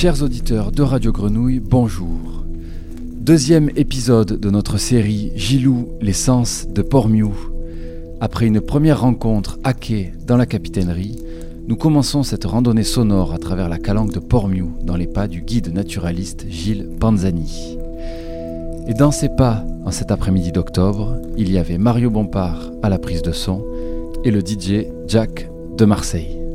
Chers auditeurs de Radio Grenouille, bonjour. Deuxième épisode de notre série Gilou, l'essence de Pormiou. Après une première rencontre à quai dans la capitainerie, nous commençons cette randonnée sonore à travers la calanque de Pormiou dans les pas du guide naturaliste Gilles Panzani. Et dans ces pas, en cet après-midi d'octobre, il y avait Mario Bompard à la prise de son et le DJ Jack de Marseille.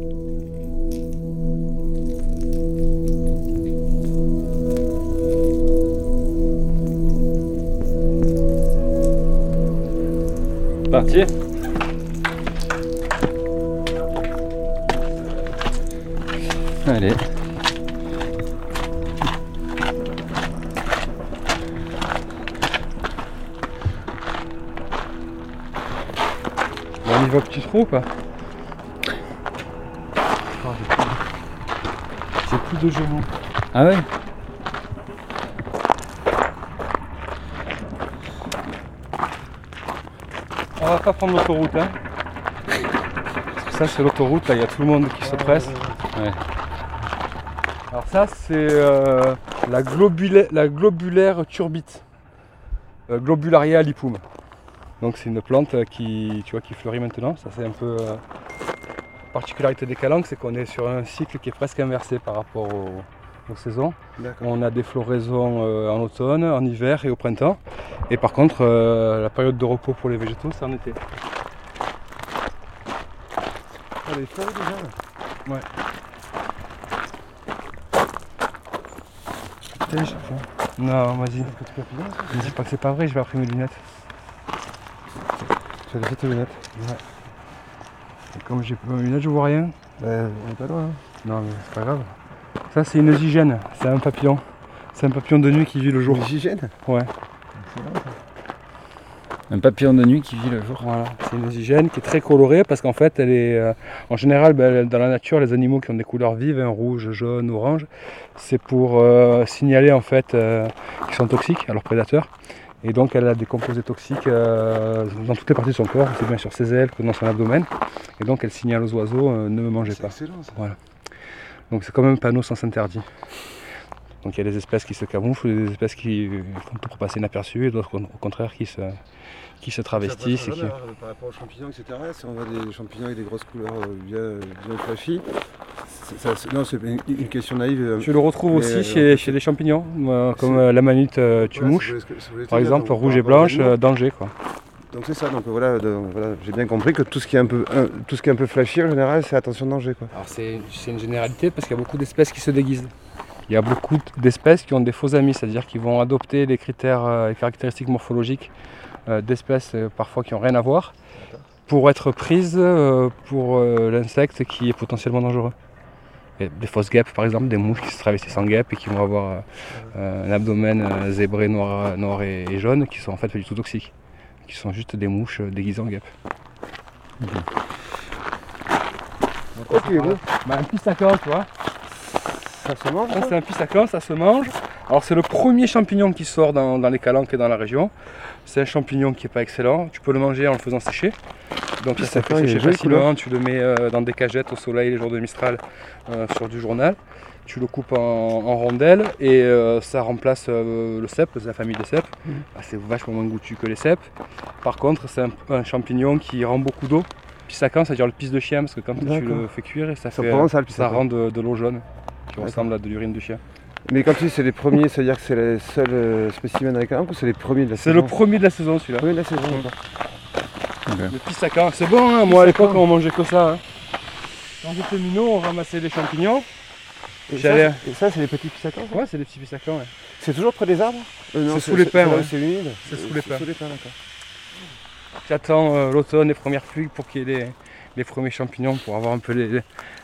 Parti Allez. On y va petit trou ou pas? J'ai plus de- J'ai plus de genoux. Ah ouais? Pas prendre l'autoroute hein ça c'est l'autoroute, là il y a tout le monde qui se presse. Alors ça c'est euh, la, la globulaire turbite. Euh, globularia lipum. Donc c'est une plante euh, qui, tu vois, qui fleurit maintenant. Ça c'est un peu euh, particularité des calanques, c'est qu'on est sur un cycle qui est presque inversé par rapport aux, saisons. D'accord. On a des floraisons euh, en automne, en hiver et au printemps. Et par contre, euh, la période de repos pour les végétaux, c'est en été. Ah, les fleurs déjà là. Putain, je- Non, vas-y. Ne dis pas que c'est pas vrai, je vais après mes lunettes. Tu as déjà tes lunettes Et comme j'ai pas mes lunettes, je vois rien. Ben, on est pas loin. hein. Non, mais c'est pas grave. Ça, c'est une zygène, c'est un papillon. C'est un papillon de nuit qui vit le jour. Une Ouais. Un papillon de nuit qui vit le jour. Voilà, c'est une zygène qui est très colorée parce qu'en fait, elle est. euh, en général, ben, dans la nature, les animaux qui ont des couleurs vives, hein, rouge, jaune, orange, c'est pour euh, signaler en fait euh, qu'ils sont toxiques à leurs prédateurs. Et donc, elle a des composés toxiques euh, dans toutes les parties de son corps, c'est bien sur ses ailes que dans son abdomen. Et donc, elle signale aux oiseaux euh, ne me mangez C'est pas. excellent ça. Donc, c'est comme un panneau sans interdit. Donc, il y a des espèces qui se camouflent, des espèces qui font tout pour passer inaperçues, et d'autres au contraire qui se, qui se travestissent. Ça et qui- hein, Par rapport aux champignons, etc. Si on voit des champignons avec des grosses couleurs euh, bien, bien flashy, ça- non, c'est une, une question naïve. euh, Tu le retrouves aussi euh, chez, chez des champignons, euh, comme la manute euh, tumouche, te par exemple, rouge et blanche, euh, danger quoi. Donc c'est ça, donc voilà, j'ai bien compris que tout ce qui est un peu, tout ce qui est un peu flashy en général, c'est attention danger. Alors c'est une généralité parce qu'il y a beaucoup d'espèces qui se déguisent. Il y a beaucoup d'espèces qui ont des faux amis, c'est-à-dire qui vont adopter les critères, euh, les caractéristiques morphologiques euh, d'espèces euh, parfois qui n'ont rien à voir pour être prises euh, pour euh, l'insecte qui est potentiellement dangereux. Des fausses guêpes par exemple, des mouches qui se travestissent en guêpes et qui vont avoir euh, euh, un abdomen euh, zébré noir, et, jaune qui sont en fait du tout toxiques, qui sont juste des mouches euh, déguisées en guêpes. Ok, bon, Bah, un pissacan, tu vois. ça se mange c'est un pissacan, ça se mange. Alors, c'est le premier champignon qui sort dans, dans les calanques et dans la région. C'est un champignon qui n'est pas excellent. Tu peux le manger en le faisant sécher. Donc, ça, ça fait sécher facilement. Tu le mets euh, dans des cagettes au soleil les jours de Mistral euh, sur du journal. Tu le coupes en, en rondelles et euh, ça remplace euh, le cèpe, c'est la famille des cèpes. Mhm. Bah, c'est vachement moins goûtu que les cèpes. Par contre, c'est un, un champignon qui rend beaucoup d'eau. Pissacan, ça veut dire le pisse de chien parce que quand tu le fais cuire, ça, Ça fait, prend ça, le ça pissacan. rend de, de l'eau jaune qui D'accord. ressemble à de l'urine de chien. Mais quand tu dis c'est les premiers, ça veut dire que c'est les seuls euh, spécimens avec un ou c'est les premiers de la C'est saison le premier de la saison celui-là. premier de la saison. Le pissacan, c'est bon, hein moi à l'époque on mangeait que ça. hein. Quand j'étais minot, on ramassait les champignons. Et ça, et ça, c'est les petits pissacans ça Ouais, c'est des petits pissacans. ouais. C'est toujours près des arbres Euh, C'est sous les pins, ouais. C'est humide C'est sous les pins. Sous les pins, d'accord. J'attends euh, l'automne, les premières pluies pour qu'il y ait les, les premiers champignons pour avoir un peu les, les-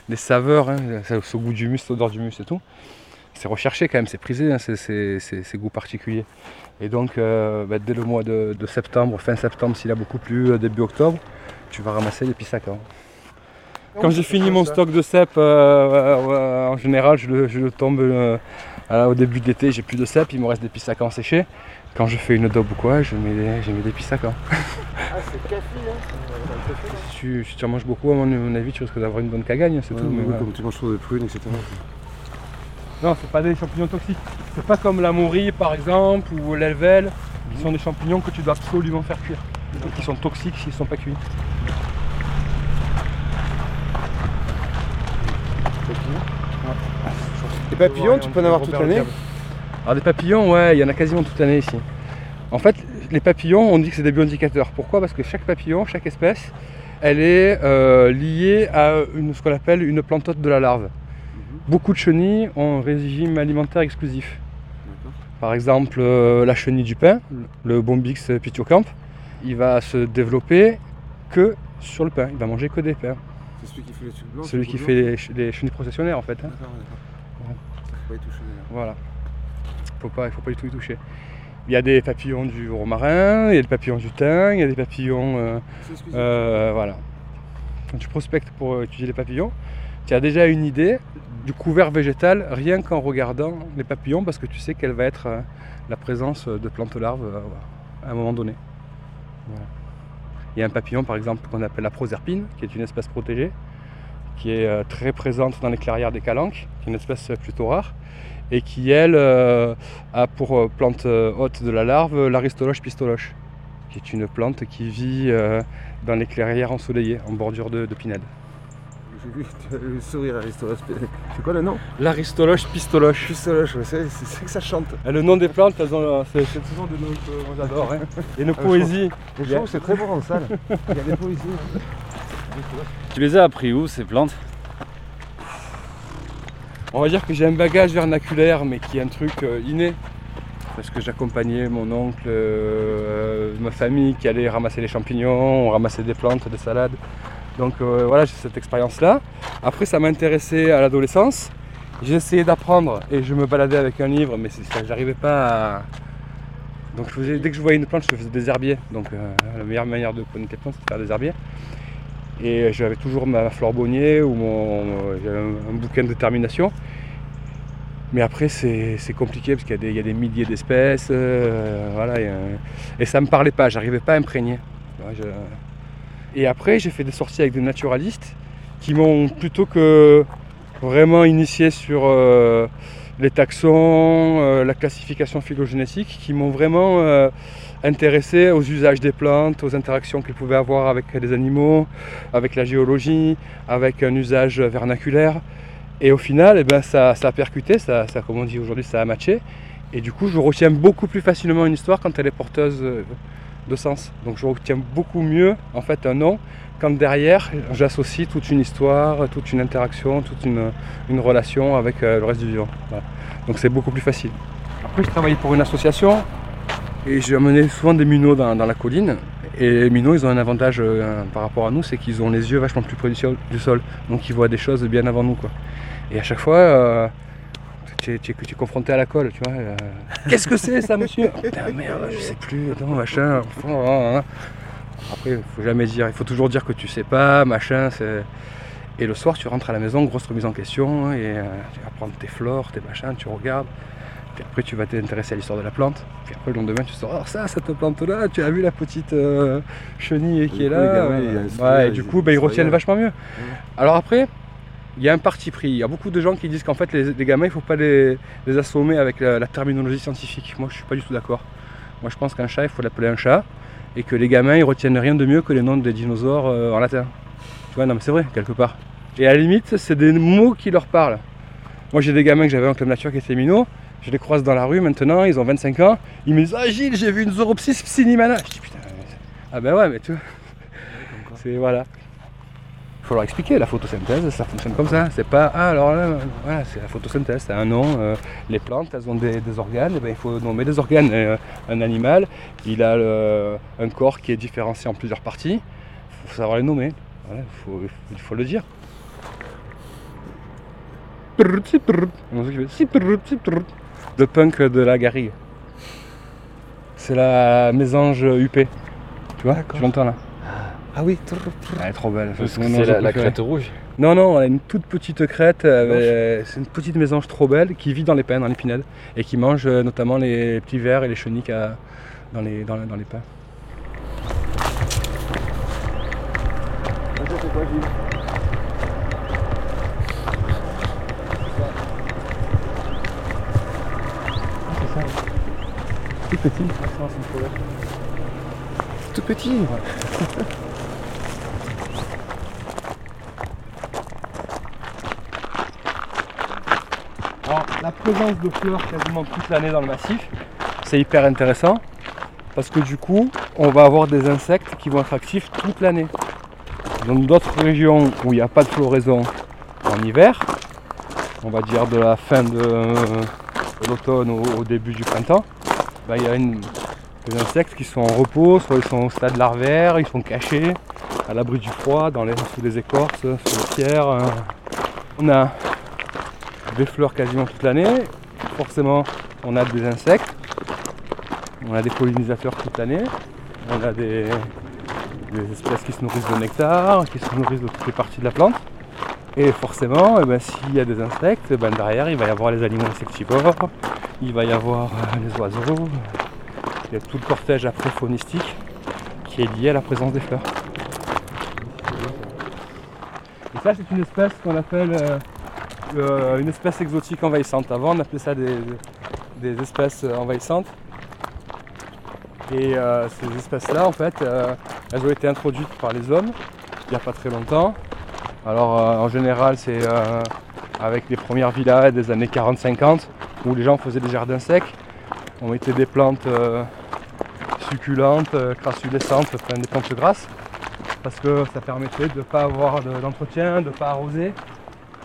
les saveurs, hein, ce goût d'humus, cette odeur d'humus et tout. C'est recherché quand même, c'est prisé, hein, ces, goûts particuliers. Et donc, euh, bah, dès le mois de, de septembre, fin septembre, s'il a beaucoup plu, début octobre, tu vas ramasser les pissacans. Quand j'ai fini mon stock de cèpes, euh, en général, je le, je le tombe euh, au début de l'été, j'ai plus de cèpes, il me reste des pissacans séchés. Quand je fais une daube ou quoi, je mets des, je mets des pissacans. Ah, c'est café, hein Si tu, si tu en manges beaucoup, à mon, avis, tu risques d'avoir une bonne cagagne, c'est tout. mais oui, voilà. Comme tu manges trop de prunes, etc. Non, c'est pas des champignons toxiques. C'est pas comme la mourie par exemple ou l'elvel, qui sont des champignons que tu dois absolument faire cuire. Donc ils sont toxiques s'ils sont pas cuits. Les papillons, tu peux en avoir toute l'année Alors des papillons, ouais, il y en a quasiment toute l'année ici. En fait, les papillons, on dit que c'est des bioindicateurs. Pourquoi? Parce que chaque papillon, chaque espèce, elle est euh, liée à une- ce qu'on appelle une plante hôte de la larve. Beaucoup de chenilles ont un régime alimentaire exclusif. Par exemple, euh, la chenille du pain, le Bombix pituocamp, il va se développer que sur le pain. Il va manger que des pains. C'est celui qui fait les blancs Celui qui fait blancs les, ch- les chenilles processionnaires en fait. hein. Pas y toucher, là. Voilà. Faut pas, il faut pas du tout y toucher. Il y a des papillons du romarin, il y a des papillons du thym, il y a des papillons. euh, euh, voilà. Quand tu prospectes pour euh, étudier les papillons, tu as déjà une idée du couvert végétal rien qu'en regardant les papillons parce que tu sais quelle va être euh, la présence de plantes larves euh, à un moment donné. Voilà. Il y a un papillon par exemple qu'on appelle la proserpine, qui est une espèce protégée, qui est euh, très présente dans les clairières des calanques, qui est une espèce euh, plutôt rare, et qui elle euh, a pour plante hôte de la larve l'aristoloche pistoloche, qui est une plante qui vit dans les clairières ensoleillées, en bordure de, de pinède. J'ai vu le sourire Aristote. C'est quoi le nom? L'aristoloche pistoloche. Pistoloche, c'est c'est que ça chante. Le nom des plantes, elles ont, c'est, c'est souvent des noms que moi j'adore. hein. Et nos poésies. Les Il y a- shows, c'est très bon en salle. Il y a des poésies. Tu les as appris où ces plantes? On va dire que j'ai un bagage vernaculaire, mais qui est un truc euh, inné. Parce que j'accompagnais mon oncle, euh, ma famille qui allait ramasser les champignons, on ramassait des plantes, des salades. Donc euh, voilà, j'ai cette expérience-là. Après, ça m'a intéressé à l'adolescence. J'ai essayé d'apprendre et je me baladais avec un livre, mais j'arrivais pas à. Donc dès que je voyais une plante, je faisais des herbiers. Donc euh, la meilleure manière de connaître les plantes, c'est de faire des herbiers. Et j'avais toujours ma fleur bonnier ou mon, j'avais un, un bouquin de termination. Mais après, c'est compliqué parce qu'il y, a des- il y a des milliers d'espèces. euh, voilà, un- et ça me parlait pas, j'arrivais pas à imprégner. Et après, j'ai fait des sorties avec des naturalistes qui m'ont plutôt que vraiment initié sur euh, les taxons, euh, la classification phylogénétique, qui m'ont vraiment euh, intéressé aux usages des plantes, aux interactions qu'elles pouvaient avoir avec les animaux, avec la géologie, avec un usage vernaculaire. Et au final, eh ben, ça, ça a percuté, ça, ça, comme on dit aujourd'hui, ça a matché. Et du coup, je retiens beaucoup plus facilement une histoire quand elle est porteuse de sens. Donc je retiens beaucoup mieux en fait un nom quand derrière j'associe toute une histoire, toute une interaction, toute une, une relation avec euh, le reste du vivant. Donc c'est beaucoup plus facile. Après, je travaillais pour une association et j'ai amené souvent des minots dans, dans la colline. Et les minots, ils ont un avantage euh, par rapport à nous, c'est qu'ils ont les yeux vachement plus près du sol, du sol. Donc ils voient des choses bien avant nous. Quoi. Et à chaque fois, euh, tu, es, confronté à la colle, tu vois. euh, Qu'est-ce que c'est ça, monsieur Oh, Putain, merde, je sais plus, attends, machin. enfin, hein, hein. Après, il faut jamais dire, il faut toujours dire que tu sais pas, machin. Et le soir, tu rentres à la maison, grosse remise en question, hein, et tu vas prendre tes flores, tes machins, tu regardes. Puis après, tu vas t'intéresser à l'histoire de la plante. Puis après, le lendemain, tu dis, oh, ça, cette plante-là, tu as vu la petite euh, chenille qui est là Ouais, et du coup, ben, ils retiennent vachement mieux. Alors après, il y a un parti pris. Il y a beaucoup de gens qui disent qu'en fait, les, les gamins, il ne faut pas les, les assommer avec la, la terminologie scientifique. Moi, je suis pas du tout d'accord. Moi, je pense qu'un chat, il faut l'appeler un chat. Et que les gamins, ils retiennent rien de mieux que les noms des dinosaures euh, en latin. Tu vois, non, mais c'est vrai, quelque part. Et à la limite, c'est des mots qui leur parlent. Moi, j'ai des gamins que j'avais en club nature qui étaient minots. Je les croise dans la rue maintenant, ils ont 25 ans. Ils me disent Ah, Gilles, j'ai vu une Zoropsis psinimana. Je dis Putain, ah ben ouais, mais tu vois. C'est voilà. faut leur expliquer, la photosynthèse, ça fonctionne comme ça. C'est pas, ah alors là, voilà, c'est la photosynthèse, c'est un nom. euh, les plantes, elles ont des, des organes, et ben, il faut nommer des organes. Euh, un animal, il a le- un corps qui est différencié en plusieurs parties. Il faut savoir les nommer. Voilà, il faut, il faut le dire. Le punk de la garrigue. C'est la mésange huppée. Tu vois, tu l'entends là Ah oui, Elle est trop belle. Parce que mon c'est la, crête rouge. Non, non, elle a une toute petite crête. euh, c'est une petite mésange trop belle qui vit dans les pins, dans les pinèdes. Et qui mange euh, notamment les petits vers et les chenilles dans les, dans, dans les pins. c'est quoi, Gilles Tout petit. Tout petit. Alors, la présence de fleurs quasiment toute l'année dans le massif, c'est hyper intéressant parce que du coup, on va avoir des insectes qui vont être actifs toute l'année. Dans d'autres régions où il n'y a pas de floraison en hiver, on va dire de la fin de, de l'automne au, au début du printemps, ben, il y a des insectes qui sont en repos, soit ils sont au stade larvaire, ils sont cachés à l'abri du froid, dans les, sous les écorces, sous les pierres. euh. On a des fleurs quasiment toute l'année. Forcément, on a des insectes. On a des pollinisateurs toute l'année. On a des, espèces qui se nourrissent de nectar, qui se nourrissent de toutes les parties de la plante. Et forcément, eh ben, s'il y a des insectes, eh ben, derrière, il va y avoir les animaux insectivores, il va y avoir euh, les oiseaux. Il y a tout le cortège après faunistique qui est lié à la présence des fleurs. Et ça, c'est une espèce qu'on appelle euh, euh, une espèce exotique envahissante. Avant, on appelait ça des, espèces envahissantes. Et ces espèces-là, en fait, elles ont été introduites par les hommes il n'y a pas très longtemps. Alors, en général, c'est avec les premières villas des années 40-50 où les gens faisaient des jardins secs. On mettait des plantes euh, succulentes, euh, crassulescentes, enfin des plantes grasses, parce que ça permettait de ne pas avoir de- d'entretien, de ne pas arroser.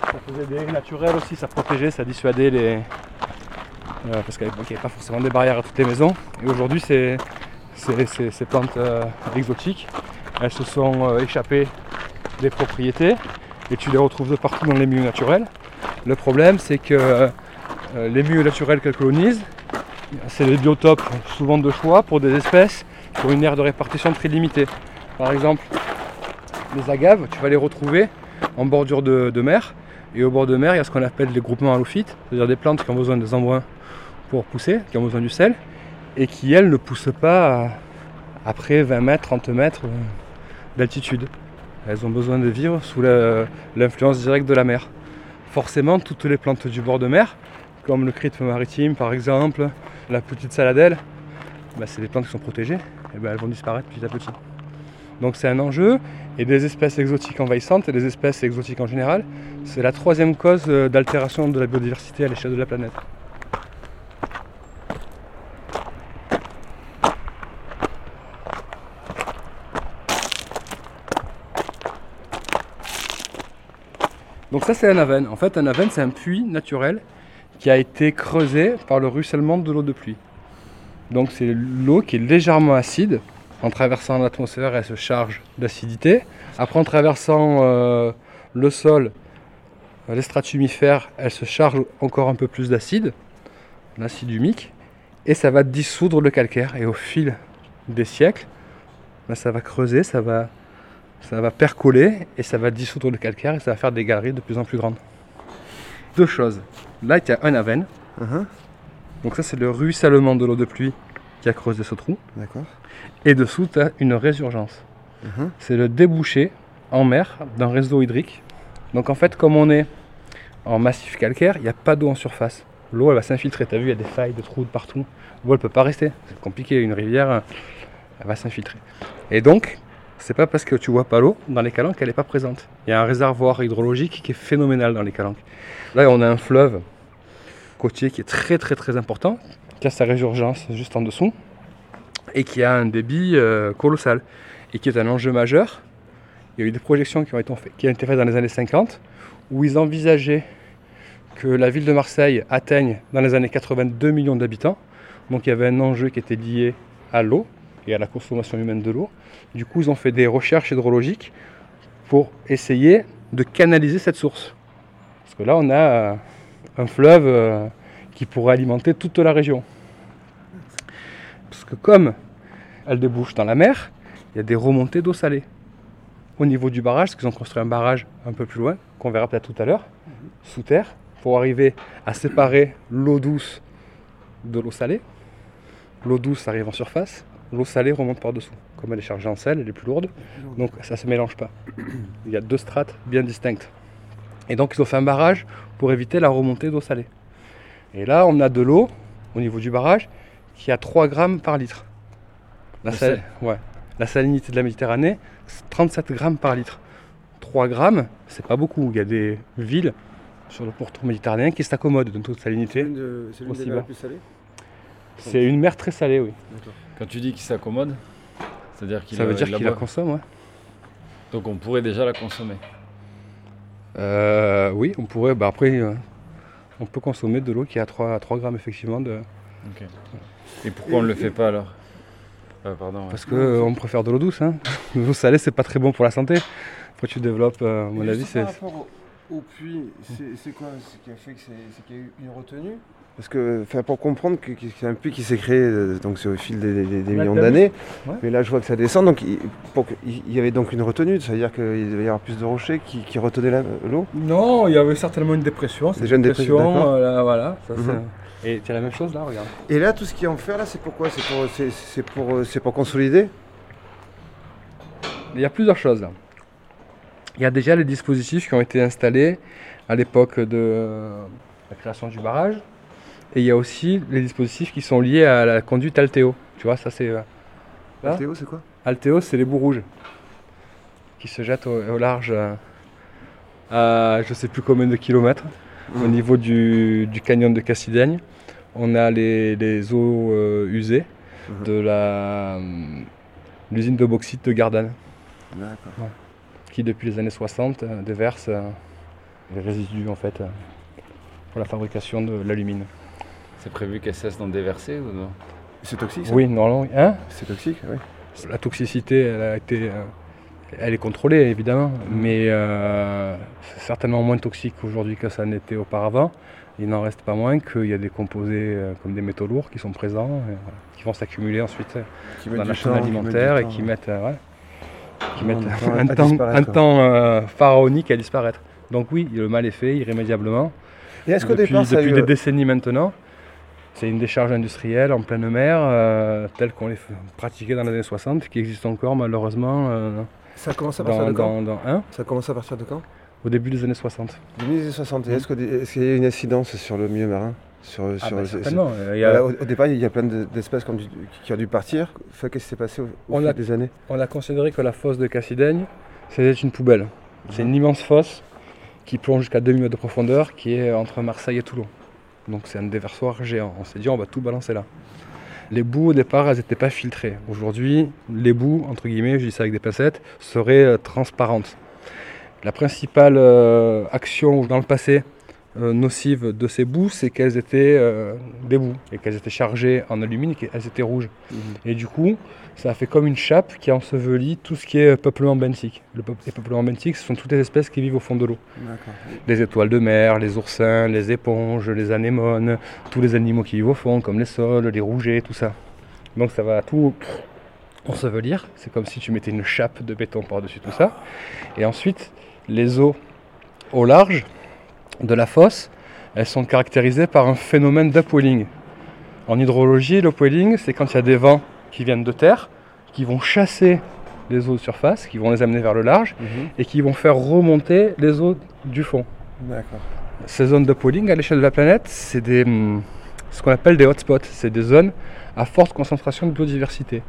Ça faisait des naturels aussi, ça protégeait, ça dissuadait les. euh, parce qu'il n'y avait pas forcément des barrières à toutes les maisons. Et aujourd'hui, ces, plantes exotiques, elles se sont échappées des propriétés et tu les retrouves de partout dans les milieux naturels. Le problème, c'est que les milieux naturels qu'elles colonisent, c'est des biotopes souvent de choix pour des espèces qui ont une aire de répartition très limitée. Par exemple, les agaves, tu vas les retrouver en bordure de, mer. Et au bord de mer, il y a ce qu'on appelle les groupements halophytes, c'est-à-dire des plantes qui ont besoin des embruns pour pousser, qui ont besoin du sel, et qui, elles, ne poussent pas après 20 mètres, 30 mètres euh, d'altitude. Elles ont besoin de vivre sous l'influence directe de la mer. Forcément, toutes les plantes du bord de mer, comme le crypte maritime par exemple, la petite saladelle, bah, c'est des plantes qui sont protégées, et ben, elles vont disparaître petit à petit. Donc c'est un enjeu, et des espèces exotiques envahissantes et des espèces exotiques en général, c'est la troisième cause euh, d'altération de la biodiversité à l'échelle de la planète. Donc ça c'est un aven. En fait un aven c'est un puits naturel qui a été creusé par le ruissellement de l'eau de pluie. Donc c'est l'eau qui est légèrement acide. En traversant l'atmosphère, elle se charge d'acidité. Après, en traversant euh, le sol, euh, les strates humifères, elle se charge encore un peu plus d'acide, l'acide humique, et ça va dissoudre le calcaire. Et au fil des siècles, ben, ça va creuser, ça va percoler, et ça va dissoudre le calcaire, et ça va faire des galeries de plus en plus grandes. Deux choses. Là, il y a un aven. Uh-huh. Donc ça, c'est le ruissellement de l'eau de pluie qui a creusé ce trou. D'accord. Et dessous, tu as une résurgence. Uh-huh. C'est le débouché en mer d'un réseau hydrique. Donc en fait, comme on est en massif calcaire, il n'y a pas d'eau en surface. L'eau, elle va s'infiltrer. Tu as vu, il y a des failles, des trous de partout. L'eau, elle peut pas rester. C'est compliqué. Une rivière, elle va s'infiltrer. Et donc, c'est pas parce que tu vois pas l'eau dans les calanques qu'elle n'est pas présente. Il y a un réservoir hydrologique qui est phénoménal dans les calanques. Là, on a un fleuve côtier qui est très très très important, qui a sa résurgence juste en dessous, et qui a un débit euh, colossal, et qui est un enjeu majeur. Il y a eu des projections qui ont été, qui ont été faites dans les années 50, où ils envisageaient que la ville de Marseille atteigne dans les années 82 millions d'habitants. Donc il y avait un enjeu qui était lié à l'eau et à la consommation humaine de l'eau. Du coup, ils ont fait des recherches hydrologiques pour essayer de canaliser cette source. Parce que là, on a euh, un fleuve euh, qui pourrait alimenter toute la région. Parce que comme elle débouche dans la mer, il y a des remontées d'eau salée. Au niveau du barrage, parce qu'ils ont construit un barrage un peu plus loin, qu'on verra peut-être tout à l'heure, sous terre, pour arriver à séparer l'eau douce de l'eau salée. L'eau douce arrive en surface, l'eau salée remonte par-dessous. Comme elle est chargée en sel, elle est plus lourde, donc ça ne se mélange pas. Il y a deux strates bien distinctes. Et donc ils ont fait un barrage pour éviter la remontée d'eau salée. Et là, on a de l'eau au niveau du barrage qui a 3 grammes par litre. La, De sal- sel. ouais. la salinité de la Méditerranée, c'est 37 grammes par litre. 3 grammes, c'est pas beaucoup. Il y a des villes sur le pourtour méditerranéen qui s'accommodent de C'est salinité. c'est l'une des plus salées C'est une mer très salée, oui. Quand tu dis qu'il s'accommode, c'est-à-dire qu'il Ça veut dire qu'il la consomme, ouais. Donc on pourrait déjà la consommer. Euh, oui, on pourrait. Bah après, euh, on peut consommer de l'eau qui a 3, 3 grammes effectivement, de, Et pourquoi on ne le fait pas alors? Euh, Pardon. ouais. parce qu'on préfère de l'eau douce. Hein. L'eau salée, c'est pas très bon pour la santé. Après, tu développes, euh, à mon avis, c'est. Par rapport au, au puits, c'est quoi? Ce qui a fait que c'est qu'il y a eu une retenue? Parce que, pour comprendre que, que c'est un puits qui s'est créé euh, donc c'est au fil des, des- des Ouais, millions d'années, Ouais. mais là je vois que ça descend, donc il, pour que- il y avait donc une retenue, c'est-à-dire qu'il devait y avoir plus de rochers qui, qui retenaient l'eau? Non, il y avait certainement une dépression. Déjà une dépression, euh, voilà. ça, Mhm. c'est- Et as la même chose là, regarde. Et là, tout ce qui est en fer, là, c'est pourquoi C'est pour, c'est, c'est pour, euh, c'est pour consolider? Il y a plusieurs choses là. Il y a déjà les dispositifs qui ont été installés à l'époque de la création du barrage. Et il y a aussi les dispositifs qui sont liés à la conduite Alteo. Tu vois, ça c'est. euh, Là Théo, c'est quoi? Alteo, c'est les bouts rouges qui se jettent au, au large euh, à je sais plus combien de kilomètres au Mhm. niveau du, du canyon de Cassidaigne. On a les, les eaux euh, usées Mhm. de la, l'usine de bauxite de Gardanne qui depuis les années 60 euh, déverse euh, les résidus en fait pour la fabrication de l'alumine. C'est prévu qu'elle cesse d'en déverser ou non? C'est toxique ça? Oui, normalement, hein? C'est toxique, oui. La toxicité, elle a été, euh, elle est contrôlée évidemment, mais euh, c'est certainement moins toxique aujourd'hui que ça n'était auparavant. Il n'en reste pas moins qu'il y a des composés euh, comme des métaux lourds qui sont présents, et voilà, qui vont s'accumuler ensuite Qui dans la chaîne temps, alimentaire et qui mettent, euh, ouais, qui Un mettent temps un un euh, pharaonique à disparaître. Donc oui, le mal est fait irrémédiablement. Et est-ce qu'au depuis départ, ça a depuis eu, des décennies maintenant, c'est une décharge industrielle en pleine mer, euh, telle qu'on les pratiquait dans les années 60, qui existe encore malheureusement euh, ça a commencé à partir dans, de quand dans- dans- hein, Ça a commencé à partir de quand au début des années 60. 2060. Et Mm. Est-ce que- est-ce qu'il y a une incidence sur le milieu marin? Sur, Ah sur, bah, sur- certainement. il y a- Voilà, au, au départ, il y a plein de- d'espèces qui, ont dû- qui ont dû partir. Enfin, Qu'est-ce qui s'est passé au, au On fil a- des années? On a considéré que la fosse de Cassidaigne, c'était une poubelle. C'est une immense fosse qui plonge jusqu'à 2000 mètres de profondeur, qui est entre Marseille et Toulon. Donc c'est un déversoir géant. On s'est dit on va tout balancer là. Les boues au départ, elles n'étaient pas filtrées. Aujourd'hui, les boues, entre guillemets, je dis ça avec des pincettes, seraient euh, transparentes. La principale euh, action dans le passé nocive de ces boues, c'est qu'elles étaient euh, des boues et qu'elles étaient chargées en alumine et qu'elles étaient rouges. Et du coup, ça a fait comme une chape qui ensevelit tout ce qui est peuplement benthique. Le peu- les peuplements benthiques, ce sont toutes les espèces qui vivent au fond de l'eau. Les étoiles de mer, les oursins, les éponges, les anémones, tous les animaux qui vivent au fond, comme les sols, les rougets, tout ça. Donc ça va tout ensevelir. C'est comme si tu mettais une chape de béton par-dessus tout ça. Et ensuite, les eaux au large de la fosse, elles sont caractérisées par un phénomène d'upwelling. En hydrologie, l'upwelling, c'est quand il y a des vents qui viennent de terre, qui vont chasser les eaux de surface, qui vont les amener vers le large Mhm. et qui vont faire remonter les eaux du fond. Ces zones d'upwelling à l'échelle de la planète, c'est des, hum, ce qu'on appelle des hotspots. C'est des zones à forte concentration de biodiversité.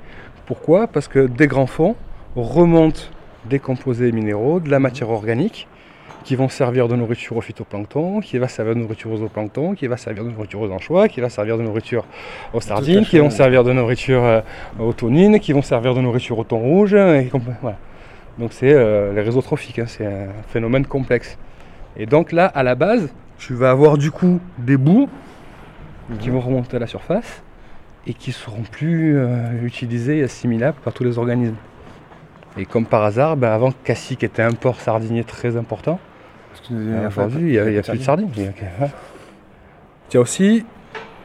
Pourquoi? Parce que des grands fonds remontent des composés minéraux, de la matière organique, qui vont servir de nourriture au phytoplancton, qui va servir de nourriture aux zooplanctons, qui va servir de nourriture aux anchois, qui va servir de nourriture aux sardines, qui vont servir de nourriture euh, aux tonines, qui vont servir de nourriture au thon rouge. Et compl- voilà. Donc c'est euh, les réseaux trophiques, hein, c'est un phénomène complexe. Et donc là, à la base, tu vas avoir du coup des bouts qui vont remonter à la surface et qui seront plus euh, utilisés et assimilables par tous les organismes. Et comme par hasard, ben, avant Cassis, qui était un port sardinier très important, Parce que nous- ben, aujourd'hui il n'y a, y plus de sardines. Il y a que- ouais. Il y a aussi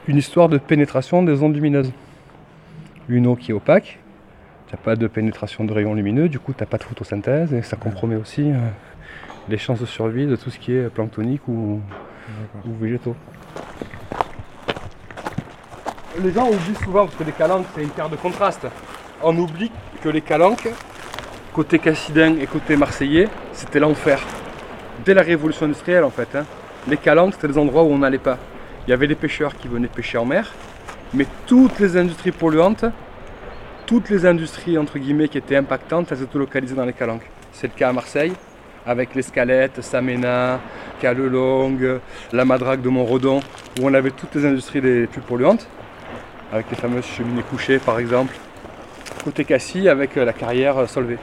une histoire de pénétration des ondes lumineuses. Une eau qui est opaque, tu n'as pas de pénétration de rayons lumineux, du coup tu n'as pas de photosynthèse et ça compromet aussi euh, les chances de survie de tout ce qui est planctonique ou, ou végétaux. Les gens oublient souvent, parce que les calanques c'est une terre de contraste, on oublie que les calanques, côté cassidin et côté marseillais, c'était l'enfer. Dès la révolution industrielle en fait. hein. Les calanques c'était des endroits où on n'allait pas. Il y avait des pêcheurs qui venaient pêcher en mer, Mais toutes les industries polluantes, toutes les industries entre guillemets qui étaient impactantes, elles étaient localisées dans les calanques. C'est le cas à Marseille, avec l'Escalette, Samena, Calelongue, la Madrague de Montredon, où on avait toutes les industries les plus polluantes, avec les fameuses cheminées couchées par exemple. Côté Cassis, avec euh, la carrière euh, Solvay.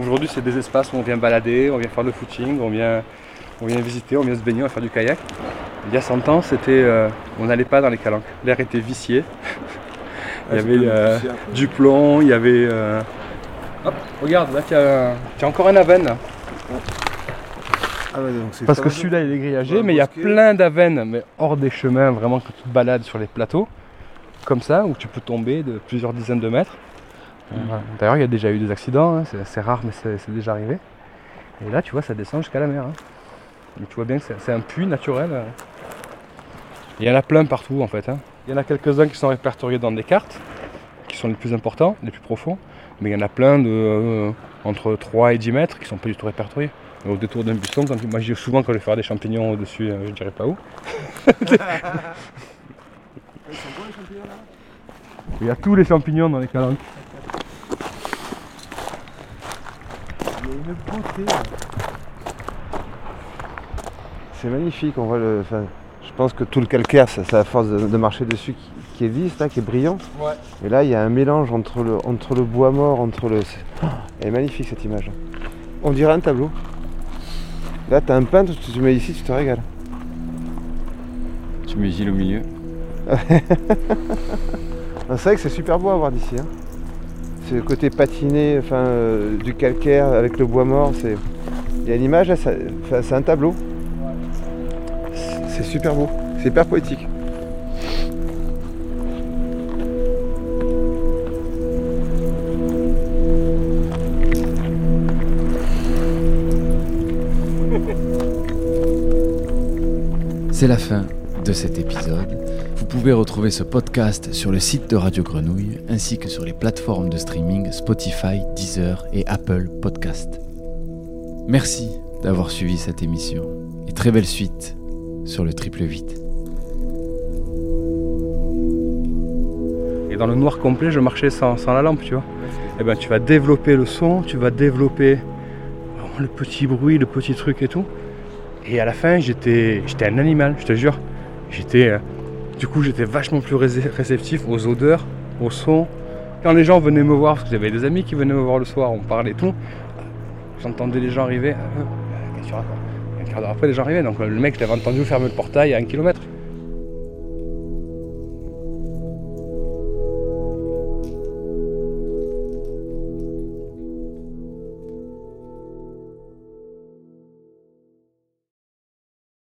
Aujourd'hui, c'est des espaces où on vient balader, on vient faire le footing, on vient, on vient visiter, on vient se baigner, on va faire du kayak. Il y a 100 ans, c'était, euh, on n'allait pas dans les calanques. L'air était vicié. il y avait euh, du plomb, il y avait. euh, Hop, regarde, là, tu as, tu as encore un avenne. là. Ah ouais, donc c'est Parce que celui-là, il est grillagé, Ouais, mais il y a plein d'avennes, mais hors des chemins, vraiment que tu te balades sur les plateaux, comme ça, où tu peux tomber de plusieurs dizaines de mètres. Voilà. D'ailleurs, il y a déjà eu des accidents, hein, c'est assez rare, mais c'est c'est déjà arrivé. Et là, tu vois, ça descend jusqu'à la mer. hein. Mais tu vois bien que c'est c'est un puits naturel. euh. Il y en a plein partout, en fait. hein. Il y en a quelques-uns qui sont répertoriés dans des cartes, qui sont les plus importants, les plus profonds. Mais il y en a plein de euh, entre 3 et 10 mètres qui sont pas du tout répertoriés. Au détour d'un buisson, quand, moi je dis souvent quand je vais faire des champignons au-dessus, euh, je dirais pas où. Il y a tous les champignons dans les calanques. Il y a une beauté. là. C'est magnifique, on voit le. enfin, je pense que tout le calcaire, ça- c'est à force de, de marcher dessus qui, qui est lisse, là, qui est brillant. Ouais. Et là, il y a un mélange entre le, entre le bois mort, entre le. c'est- Oh, elle est magnifique cette image. On dirait un tableau. Là, t'as un peintre, tu te mets ici, tu te régales. Tu mets Gilles au milieu. C'est vrai que c'est super beau à voir d'ici. hein. Côté patiné, enfin, euh, du calcaire avec le bois mort. C'est... Il y a une image, là, c'est un tableau. C'est super beau, c'est hyper poétique. C'est la fin de cet épisode. Vous pouvez retrouver ce podcast sur le site de Radio Grenouille ainsi que sur les plateformes de streaming Spotify, Deezer et Apple Podcast. Merci d'avoir suivi cette émission et très belle suite sur le triple 8. Et dans le noir complet, je marchais sans, sans la lampe, tu vois. Et ben tu vas développer le son, tu vas développer vraiment le petit bruit, le petit truc et tout. Et à la fin, j'étais j'étais un animal, je te jure. J'étais euh, du coup, j'étais vachement plus ré- réceptif aux odeurs, aux sons. Quand les gens venaient me voir, parce que j'avais des amis qui venaient me voir le soir, on parlait tout. J'entendais les gens arriver. euh, euh, Un quart d'heure après, les gens arrivaient. Donc le mec, je entendu fermer le portail à un kilomètre.